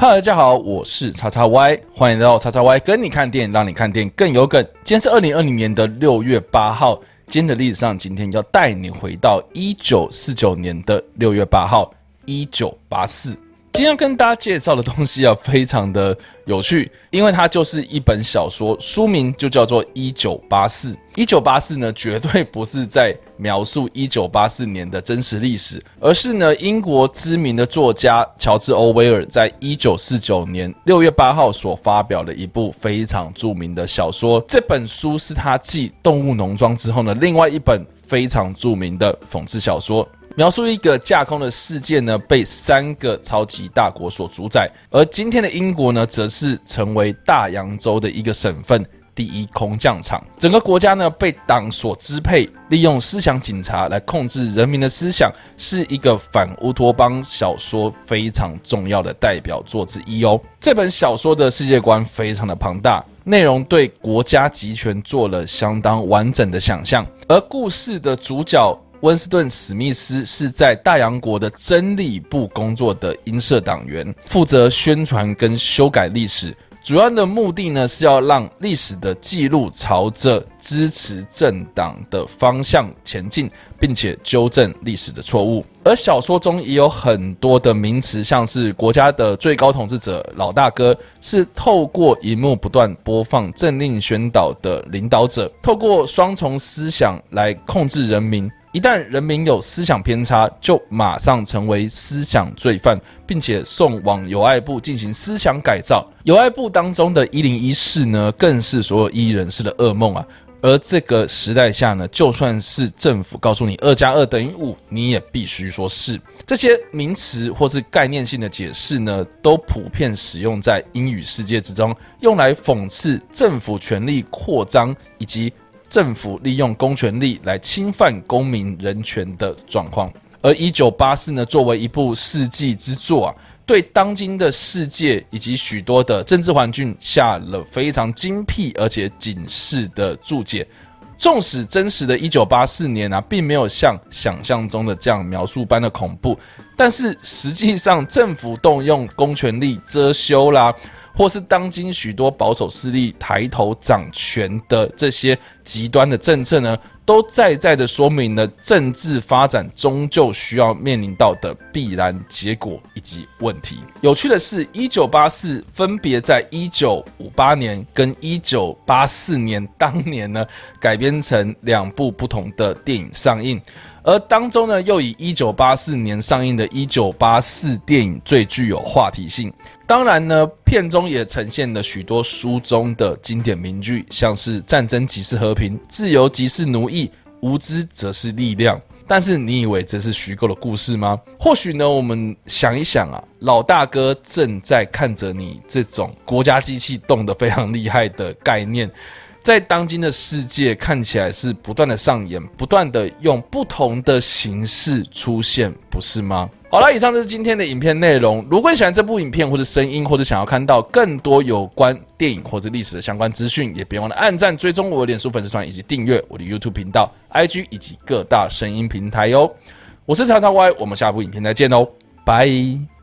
嗨大家好，我是叉叉 Y，欢迎来到叉叉 Y 跟你看电影，让你看电影更有梗。今天是二零二零年的六月八号，今天的历史上，今天要带你回到一九四九年的六月八号，一九八四。今天要跟大家介绍的东西啊，非常的有趣，因为它就是一本小说，书名就叫做《一九八四》。一九八四呢，绝对不是在描述一九八四年的真实历史，而是呢，英国知名的作家乔治·欧威尔在一九四九年六月八号所发表的一部非常著名的小说。这本书是他继《动物农庄》之后呢，另外一本非常著名的讽刺小说。描述一个架空的世界呢，被三个超级大国所主宰，而今天的英国呢，则是成为大洋洲的一个省份第一空降场。整个国家呢，被党所支配，利用思想警察来控制人民的思想，是一个反乌托邦小说非常重要的代表作之一哦。这本小说的世界观非常的庞大，内容对国家集权做了相当完整的想象，而故事的主角。温斯顿·史密斯是在大洋国的真理部工作的音社党员，负责宣传跟修改历史。主要的目的呢，是要让历史的记录朝着支持政党的方向前进，并且纠正历史的错误。而小说中也有很多的名词，像是国家的最高统治者老大哥，是透过荧幕不断播放政令宣导的领导者，透过双重思想来控制人民。一旦人民有思想偏差，就马上成为思想罪犯，并且送往友爱部进行思想改造。友爱部当中的一零一室呢，更是所有异人士的噩梦啊！而这个时代下呢，就算是政府告诉你二加二等于五，你也必须说是。这些名词或是概念性的解释呢，都普遍使用在英语世界之中，用来讽刺政府权力扩张以及。政府利用公权力来侵犯公民人权的状况，而一九八四呢，作为一部世纪之作啊，对当今的世界以及许多的政治环境下了非常精辟而且警示的注解。纵使真实的一九八四年啊，并没有像想象中的这样描述般的恐怖，但是实际上政府动用公权力遮羞啦。或是当今许多保守势力抬头掌权的这些极端的政策呢，都在在的说明了政治发展终究需要面临到的必然结果以及问题。有趣的是，一九八四分别在一九五八年跟一九八四年当年呢，改编成两部不同的电影上映。而当中呢，又以一九八四年上映的《一九八四》电影最具有话题性。当然呢，片中也呈现了许多书中的经典名句，像是“战争即是和平，自由即是奴役，无知则是力量”。但是，你以为这是虚构的故事吗？或许呢，我们想一想啊，老大哥正在看着你这种国家机器动得非常厉害的概念。在当今的世界，看起来是不断的上演，不断的用不同的形式出现，不是吗？好了，以上就是今天的影片内容。如果你喜欢这部影片，或者声音，或者想要看到更多有关电影或者历史的相关资讯，也别忘了按赞、追踪我的脸书粉丝团，以及订阅我的 YouTube 频道、IG 以及各大声音平台哟。我是叉叉 Y，我们下部影片再见喽，拜。